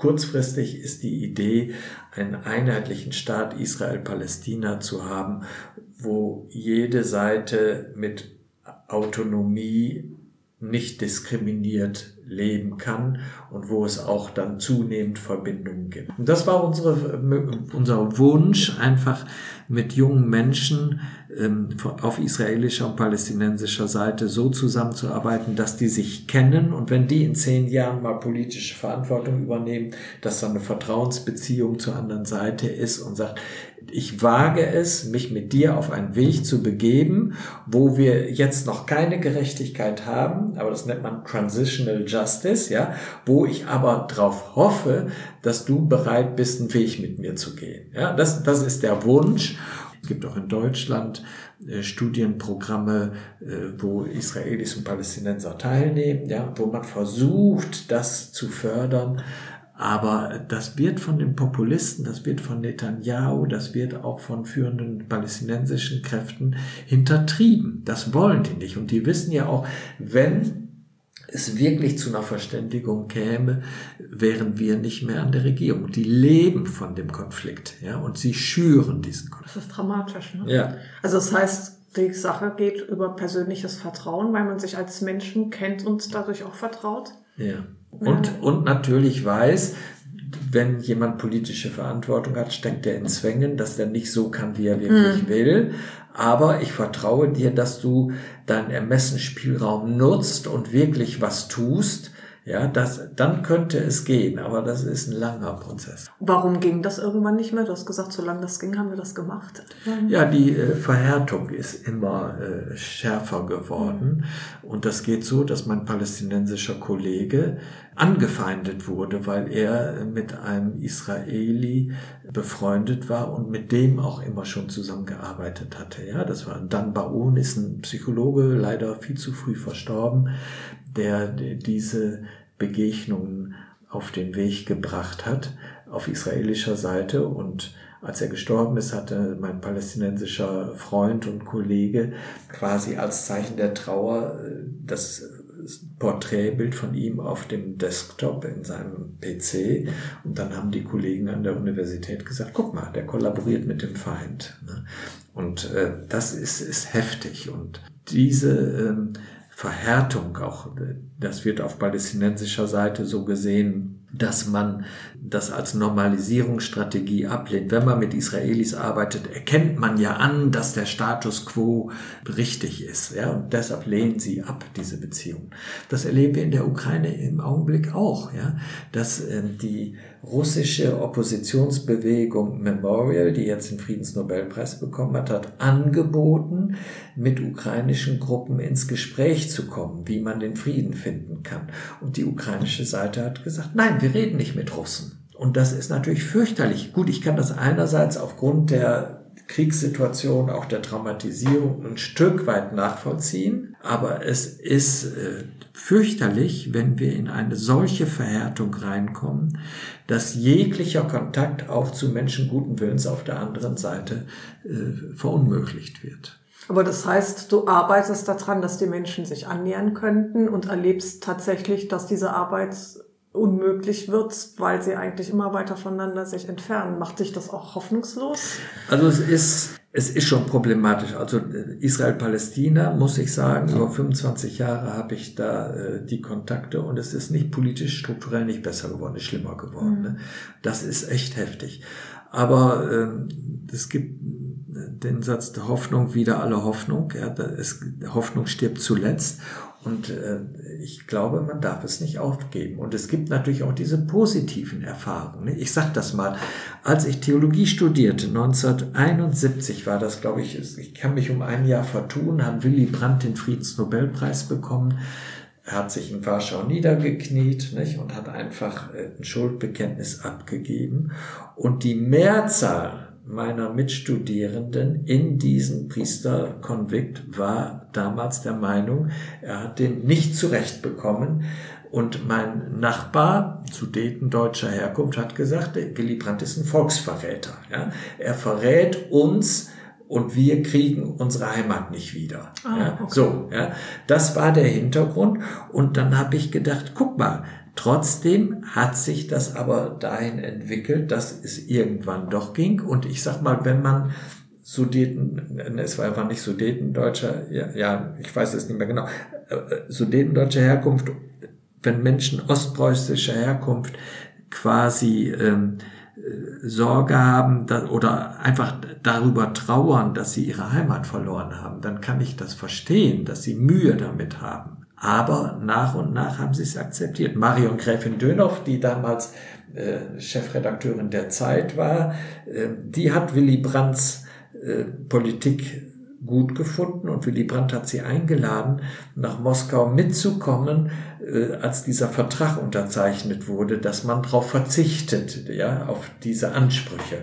Kurzfristig ist die Idee, einen einheitlichen Staat Israel-Palästina zu haben, wo jede Seite mit Autonomie nicht diskriminiert leben kann und wo es auch dann zunehmend Verbindungen gibt. Und das war unsere, unser Wunsch, einfach mit jungen Menschen ähm, auf israelischer und palästinensischer Seite so zusammenzuarbeiten, dass die sich kennen und wenn die in zehn Jahren mal politische Verantwortung übernehmen, dass da eine Vertrauensbeziehung zur anderen Seite ist und sagt, ich wage es, mich mit dir auf einen Weg zu begeben, wo wir jetzt noch keine Gerechtigkeit haben, aber das nennt man Transitional Justice, ja, wo ich aber darauf hoffe, dass du bereit bist, einen Weg mit mir zu gehen. Ja, das, das ist der Wunsch. Es gibt auch in Deutschland äh, Studienprogramme, äh, wo Israelis und Palästinenser teilnehmen, ja, wo man versucht, das zu fördern. Aber das wird von den Populisten, das wird von Netanyahu, das wird auch von führenden palästinensischen Kräften hintertrieben. Das wollen die nicht. Und die wissen ja auch, wenn es wirklich zu einer Verständigung käme, wären wir nicht mehr an der Regierung. Die leben von dem Konflikt, ja, und sie schüren diesen Konflikt. Das ist dramatisch, ne? Ja. Also das heißt, die Sache geht über persönliches Vertrauen, weil man sich als Menschen kennt und dadurch auch vertraut. Ja. Und, und natürlich weiß, wenn jemand politische Verantwortung hat, steckt er in Zwängen, dass er nicht so kann, wie er wirklich mhm. will. Aber ich vertraue dir, dass du deinen Ermessensspielraum nutzt und wirklich was tust, ja, das, dann könnte es gehen, aber das ist ein langer Prozess. Warum ging das irgendwann nicht mehr? Du hast gesagt, solange das ging, haben wir das gemacht. Ja, die äh, Verhärtung ist immer äh, schärfer geworden. Und das geht so, dass mein palästinensischer Kollege angefeindet wurde, weil er mit einem Israeli befreundet war und mit dem auch immer schon zusammengearbeitet hatte. Ja, das war Dan Baun, ist ein Psychologe, leider viel zu früh verstorben, der diese Begegnungen auf den Weg gebracht hat, auf israelischer Seite. Und als er gestorben ist, hatte mein palästinensischer Freund und Kollege quasi als Zeichen der Trauer äh, das Porträtbild von ihm auf dem Desktop in seinem PC. Und dann haben die Kollegen an der Universität gesagt, guck mal, der kollaboriert mit dem Feind. Ne? Und äh, das ist, ist heftig. Und diese ähm, Verhärtung auch, das wird auf palästinensischer Seite so gesehen, dass man das als Normalisierungsstrategie ablehnt. Wenn man mit Israelis arbeitet, erkennt man ja an, dass der Status quo richtig ist. Ja, und deshalb lehnen sie ab, diese Beziehungen. Das erleben wir in der Ukraine im Augenblick auch, ja, dass äh, die russische Oppositionsbewegung Memorial, die jetzt den Friedensnobelpreis bekommen hat, hat angeboten, mit ukrainischen Gruppen ins Gespräch zu kommen, wie man den Frieden finden kann. Und die ukrainische Seite hat gesagt, nein, wir reden nicht mit Russen. Und das ist natürlich fürchterlich. Gut, ich kann das einerseits aufgrund der Kriegssituation, auch der Traumatisierung ein Stück weit nachvollziehen. Aber es ist äh, fürchterlich, wenn wir in eine solche Verhärtung reinkommen, dass jeglicher Kontakt auch zu Menschen guten Willens auf der anderen Seite äh, verunmöglicht wird. Aber das heißt, du arbeitest daran, dass die Menschen sich annähern könnten und erlebst tatsächlich, dass diese Arbeit unmöglich wird, weil sie eigentlich immer weiter voneinander sich entfernen. Macht dich das auch hoffnungslos? Also es ist, es ist schon problematisch. Also äh, Israel-Palästina, muss ich sagen, über 25 Jahre habe ich da äh, die Kontakte und es ist nicht politisch, strukturell nicht besser geworden, ist schlimmer geworden. Mhm. Ne? Das ist echt heftig. Aber ähm, es gibt den Satz der Hoffnung, wieder alle Hoffnung. Ja, es, Hoffnung stirbt zuletzt. Und äh, ich glaube, man darf es nicht aufgeben. Und es gibt natürlich auch diese positiven Erfahrungen. Ne? Ich sage das mal, als ich Theologie studierte, 1971 war das, glaube ich, ich kann mich um ein Jahr vertun, hat Willy Brandt den Friedensnobelpreis bekommen. Er hat sich in Warschau niedergekniet nicht, und hat einfach äh, ein Schuldbekenntnis abgegeben. Und die Mehrzahl meiner Mitstudierenden in diesem Priesterkonvikt war damals der Meinung, er hat den nicht zurechtbekommen. Und mein Nachbar, sudetendeutscher Herkunft, hat gesagt, Willy Brandt ist ein Volksverräter. Ja? Er verrät uns, und wir kriegen unsere Heimat nicht wieder. Ah, ja, okay. So, ja, das war der Hintergrund. Und dann habe ich gedacht, guck mal, trotzdem hat sich das aber dahin entwickelt, dass es irgendwann doch ging. Und ich sag mal, wenn man Sudeten, es war einfach nicht Sudetendeutscher, ja, ja, ich weiß es nicht mehr genau, äh, äh, Sudetendeutscher Herkunft, wenn Menschen ostpreußischer Herkunft quasi ähm, Sorge haben oder einfach darüber trauern, dass sie ihre Heimat verloren haben, dann kann ich das verstehen, dass sie Mühe damit haben. Aber nach und nach haben sie es akzeptiert. Marion Gräfin Dönhoff, die damals äh, Chefredakteurin der Zeit war, äh, die hat Willy Brandts äh, Politik gut gefunden und Willy Brandt hat sie eingeladen, nach Moskau mitzukommen, äh, als dieser Vertrag unterzeichnet wurde, dass man darauf verzichtet, ja, auf diese Ansprüche.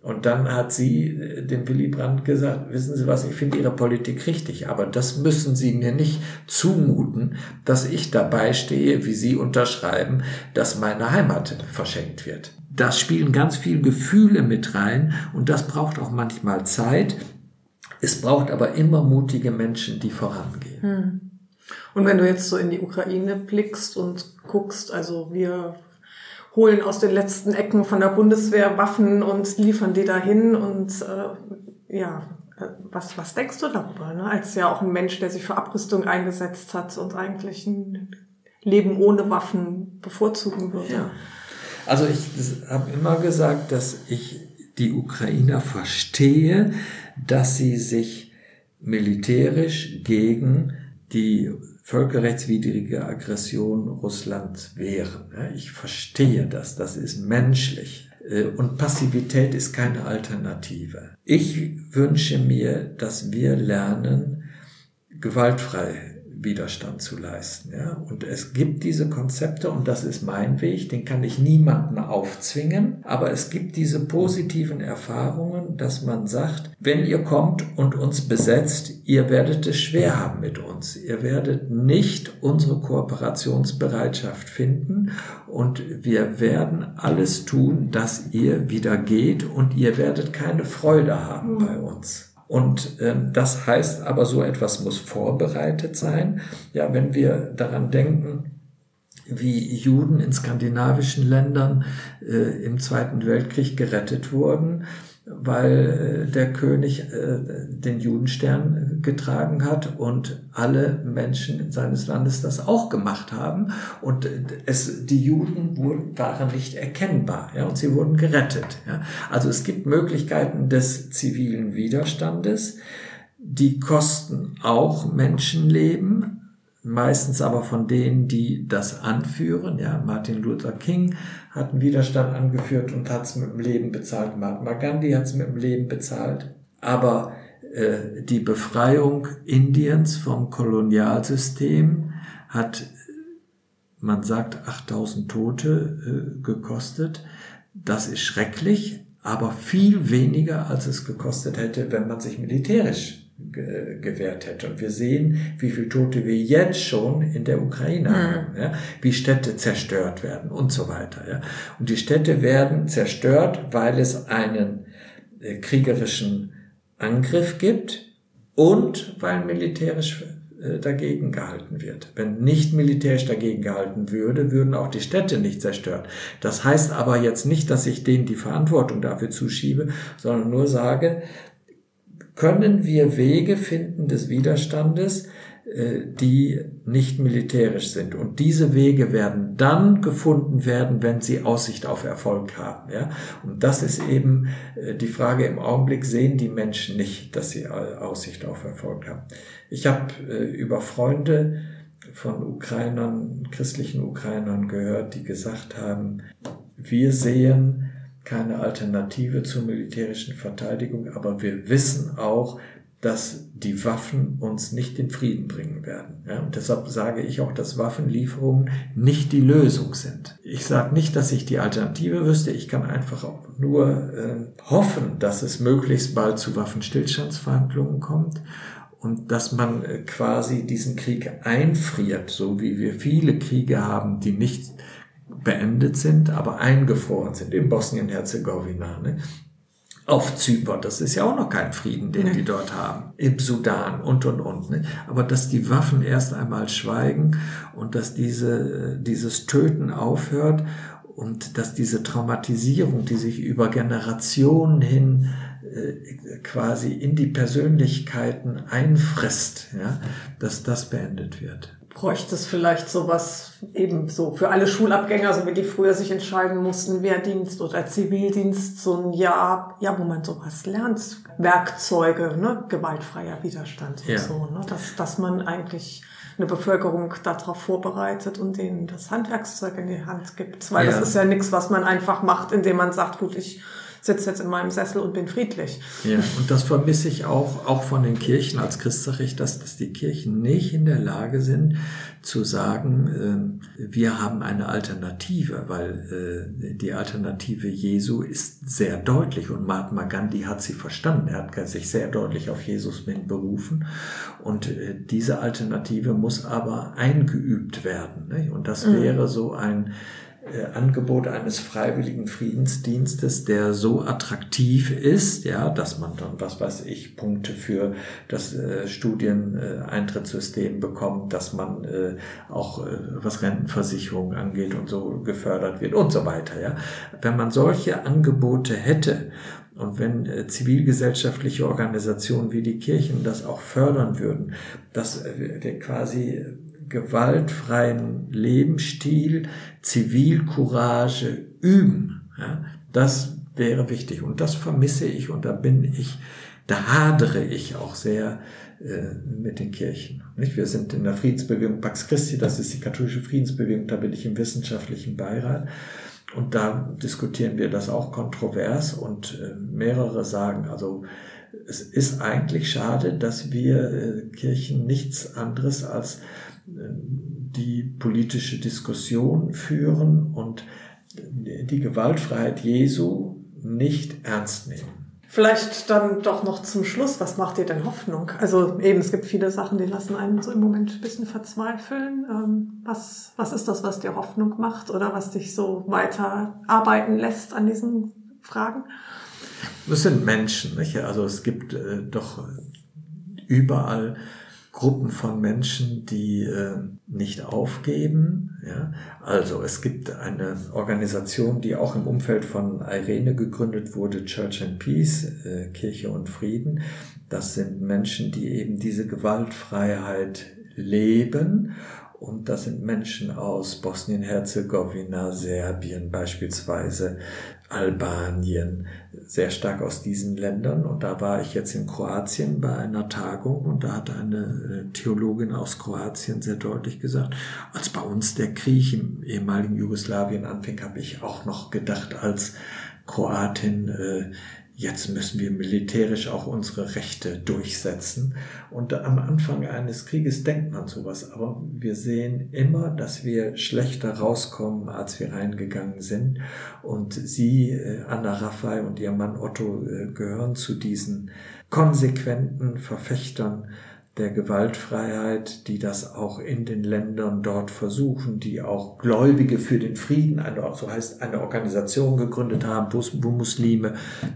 Und dann hat sie äh, dem Willy Brandt gesagt, wissen Sie was, ich finde Ihre Politik richtig, aber das müssen Sie mir nicht zumuten, dass ich dabei stehe, wie Sie unterschreiben, dass meine Heimat verschenkt wird. Das spielen ganz viel Gefühle mit rein und das braucht auch manchmal Zeit. Es braucht aber immer mutige Menschen, die vorangehen. Hm. Und wenn du jetzt so in die Ukraine blickst und guckst, also wir holen aus den letzten Ecken von der Bundeswehr Waffen und liefern die dahin und äh, ja, äh, was, was denkst du darüber? Ne? Als ja auch ein Mensch, der sich für Abrüstung eingesetzt hat und eigentlich ein Leben ohne Waffen bevorzugen würde. Ja. Also ich habe immer gesagt, dass ich die Ukrainer verstehe, dass sie sich militärisch gegen die völkerrechtswidrige Aggression Russlands wehren. Ich verstehe das, das ist menschlich. Äh, und Passivität ist keine Alternative. Ich wünsche mir, dass wir lernen, gewaltfrei Widerstand zu leisten. Ja? Und es gibt diese Konzepte und das ist mein Weg, den kann ich niemandem aufzwingen, aber es gibt diese positiven Erfahrungen, dass man sagt, wenn ihr kommt und uns besetzt, ihr werdet es schwer haben mit uns. Ihr werdet nicht unsere Kooperationsbereitschaft finden und wir werden alles tun, dass ihr wieder geht und ihr werdet keine Freude haben mhm. bei uns. Und äh, das heißt aber, so etwas muss vorbereitet sein. Ja, wenn wir daran denken, wie Juden in skandinavischen Ländern äh, im Zweiten Weltkrieg gerettet wurden, weil äh, der König äh, den Judenstern getragen hat und alle Menschen seines Landes das auch gemacht haben und es die Juden wurden, waren nicht erkennbar ja, und sie wurden gerettet ja. also es gibt Möglichkeiten des zivilen Widerstandes die kosten auch Menschenleben meistens aber von denen, die das anführen. Ja, Martin Luther King hat einen Widerstand angeführt und hat es mit dem Leben bezahlt. Mahatma Gandhi hat es mit dem Leben bezahlt. Aber die Befreiung Indiens vom Kolonialsystem hat, man sagt, 8000 Tote äh, gekostet. Das ist schrecklich, aber viel weniger, als es gekostet hätte, wenn man sich militärisch gewährt hätte. Und wir sehen, wie viele Tote wir jetzt schon in der Ukraine mhm. haben, ja? wie Städte zerstört werden und so weiter. Ja? Und die Städte werden zerstört, weil es einen äh, kriegerischen Angriff gibt und weil militärisch äh, dagegen gehalten wird. Wenn nicht militärisch dagegen gehalten würde, würden auch die Städte nicht zerstört. Das heißt aber jetzt nicht, dass ich denen die Verantwortung dafür zuschiebe, sondern nur sage, können wir Wege finden des Widerstandes, die nicht militärisch sind. Und diese Wege werden dann gefunden werden, wenn sie Aussicht auf Erfolg haben. Ja? Und das ist eben äh, die Frage im Augenblick, sehen die Menschen nicht, dass sie Aussicht auf Erfolg haben. Ich habe äh, über Freunde von Ukrainern, christlichen Ukrainern gehört, die gesagt haben, wir sehen keine Alternative zur militärischen Verteidigung, aber wir wissen auch, dass die Waffen uns nicht den Frieden bringen werden. Ja, und deshalb sage ich auch, dass Waffenlieferungen nicht die Lösung sind. Ich sage nicht, dass ich die Alternative wüsste. Ich kann einfach auch nur äh, hoffen, dass es möglichst bald zu Waffenstillstandsverhandlungen kommt und dass man äh, quasi diesen Krieg einfriert, so wie wir viele Kriege haben, die nicht beendet sind, aber eingefroren sind, in Bosnien-Herzegowina. Ne? Auf Zypern. Das ist ja auch noch kein Frieden, den nee. die dort haben. Im Sudan und, und, und. Ne? Aber dass die Waffen erst einmal schweigen und dass diese, dieses Töten aufhört und dass diese Traumatisierung, die sich über Generationen hin äh, quasi in die Persönlichkeiten einfrisst, ja, dass das beendet wird bräuchte es vielleicht sowas eben so für alle Schulabgänger, so wie die früher sich entscheiden mussten, Wehrdienst oder Zivildienst, so ein Jahr, ja, wo man sowas lernt, Werkzeuge, ne, gewaltfreier Widerstand und ja. so, ne, dass, dass man eigentlich eine Bevölkerung darauf vorbereitet und denen das Handwerkszeug in die Hand gibt. Weil ja. das ist ja nichts, was man einfach macht, indem man sagt, gut, ich sitze jetzt in meinem Sessel und bin friedlich. Ja, und das vermisse ich auch, auch von den Kirchen als Christ sage ich, dass, dass die Kirchen nicht in der Lage sind zu sagen, äh, wir haben eine Alternative, weil äh, die Alternative Jesu ist sehr deutlich und Mahatma Gandhi hat sie verstanden. Er hat sich sehr deutlich auf Jesus berufen und äh, diese Alternative muss aber eingeübt werden. Ne? Und das mhm. wäre so ein Angebot eines freiwilligen Friedensdienstes, der so attraktiv ist, ja, dass man dann, was weiß ich, Punkte für das äh, Studieneintrittssystem bekommt, dass man äh, auch äh, was Rentenversicherung angeht und so gefördert wird und so weiter, ja. Wenn man solche Angebote hätte und wenn äh, zivilgesellschaftliche Organisationen wie die Kirchen das auch fördern würden, dass äh, wir quasi gewaltfreien Lebensstil, Zivilcourage üben. Ja, das wäre wichtig. Und das vermisse ich und da bin ich, da hadere ich auch sehr äh, mit den Kirchen. Nicht? Wir sind in der Friedensbewegung Pax Christi, das ist die katholische Friedensbewegung, da bin ich im wissenschaftlichen Beirat. Und da diskutieren wir das auch kontrovers und äh, mehrere sagen, also es ist eigentlich schade, dass wir äh, Kirchen nichts anderes als die politische Diskussion führen und die Gewaltfreiheit Jesu nicht ernst nehmen. Vielleicht dann doch noch zum Schluss, was macht dir denn Hoffnung? Also eben, es gibt viele Sachen, die lassen einen so im Moment ein bisschen verzweifeln. Ähm, was, was ist das, was dir Hoffnung macht oder was dich so weiter arbeiten lässt an diesen Fragen? Das sind Menschen, nicht? Also es gibt äh, doch überall Gruppen von Menschen, die äh, nicht aufgeben. Ja? Also es gibt eine Organisation, die auch im Umfeld von Irene gegründet wurde, Church and Peace, äh, Kirche und Frieden. Das sind Menschen, die eben diese Gewaltfreiheit leben und das sind Menschen aus Bosnien-Herzegowina, Serbien beispielsweise, Albanien, sehr stark aus diesen Ländern. Und da war ich jetzt in Kroatien bei einer Tagung und da hat eine äh, Theologin aus Kroatien sehr deutlich gesagt, als bei uns der Krieg im ehemaligen Jugoslawien anfing, habe ich auch noch gedacht als Kroatin, äh, jetzt müssen wir militärisch auch unsere Rechte durchsetzen. Und am Anfang eines Krieges denkt man sowas, aber wir sehen immer, dass wir schlechter rauskommen, als wir reingegangen sind. Und Sie, äh, Anna Raffay und Ihr Mann Otto, äh, gehören zu diesen konsequenten Verfechtern der Gewaltfreiheit, die das auch in den Ländern dort versuchen, die auch Gläubige für den Frieden, eine, so heißt eine Organisation gegründet haben, wo, Muslime,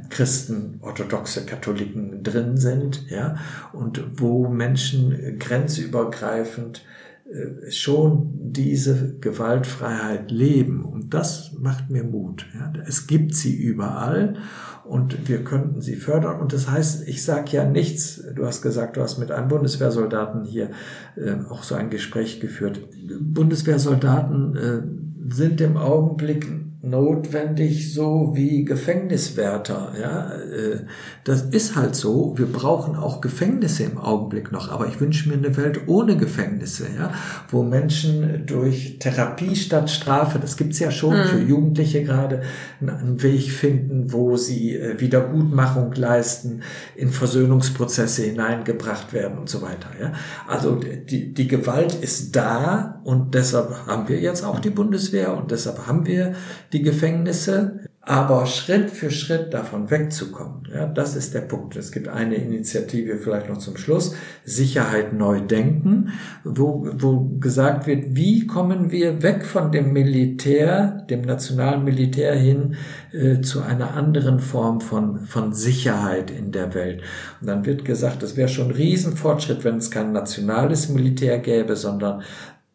Christen, orthodoxe Katholiken drin sind, ja, und wo Menschen grenzübergreifend äh, schon diese Gewaltfreiheit leben. Und das macht mir Mut. Ja. Es gibt sie überall und wir könnten sie fördern. Und das heißt, ich sage ja nichts. Du hast gesagt, du hast mit einem Bundeswehrsoldaten hier äh, auch so ein Gespräch geführt. Bundeswehrsoldaten äh, sind im Augenblick notwendig, so wie Gefängniswärter. Ja, äh, das ist halt so. Wir brauchen auch Gefängnisse im Augenblick noch, aber ich wünsche mir eine Welt ohne Gefängnisse, ja, wo Menschen durch Therapie statt Strafe, das gibt's ja schon mhm. für Jugendliche gerade, einen Weg finden, wo sie äh, Wiedergutmachung leisten, in Versöhnungsprozesse hineingebracht werden und so weiter. Ja, also die die Gewalt ist da und deshalb haben wir jetzt auch die Bundeswehr und deshalb haben wir die Gefängnisse, aber Schritt für Schritt davon wegzukommen. Ja, das ist der Punkt. Es gibt eine Initiative vielleicht noch zum Schluss, Sicherheit neu denken, wo, wo gesagt wird, wie kommen wir weg von dem Militär, dem nationalen Militär hin äh, zu einer anderen Form von, von Sicherheit in der Welt. Und dann wird gesagt, es wäre schon ein Riesenfortschritt, wenn es kein nationales Militär gäbe, sondern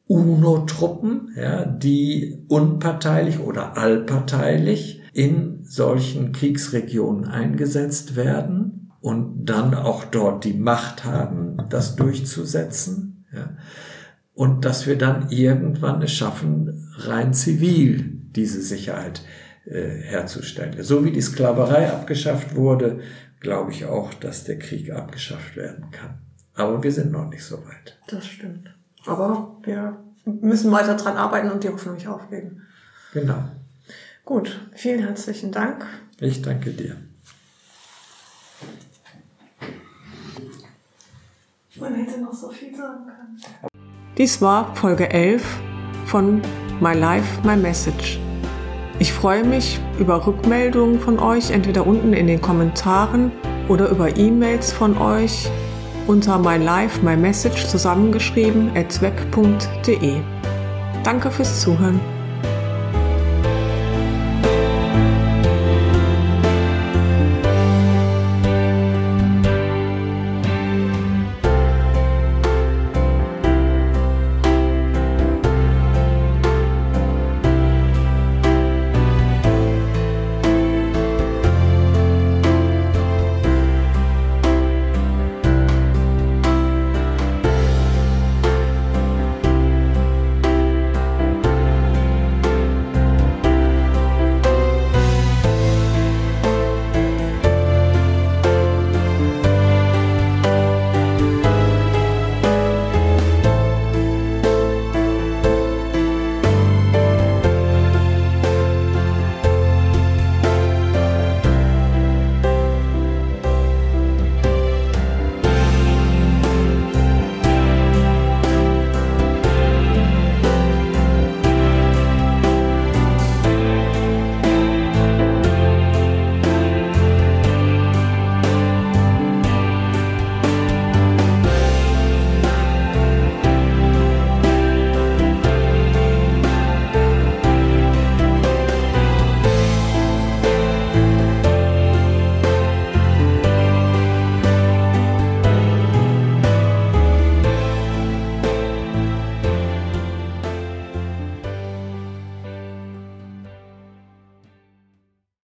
UNO-Truppen, ja, die unparteilich oder allparteilich in solchen Kriegsregionen eingesetzt werden und dann auch dort die Macht haben, das durchzusetzen. Ja. Und dass wir dann irgendwann es schaffen, rein zivil diese Sicherheit äh, herzustellen. So wie die Sklaverei abgeschafft wurde, glaube ich auch, dass der Krieg abgeschafft werden kann. Aber wir sind noch nicht so weit. Das stimmt. Aber wir müssen weiter dran arbeiten und die Hoffnung nicht aufgeben. Genau. Gut, vielen herzlichen Dank. Ich danke dir. Man hätte noch so viel sagen können. Dies war Folge 11 von My Life, My Message. Ich freue mich über Rückmeldungen von euch, entweder unten in den Kommentaren oder über E-Mails von euch unter My Life, My Message zusammengeschrieben at web.de. Danke fürs Zuhören.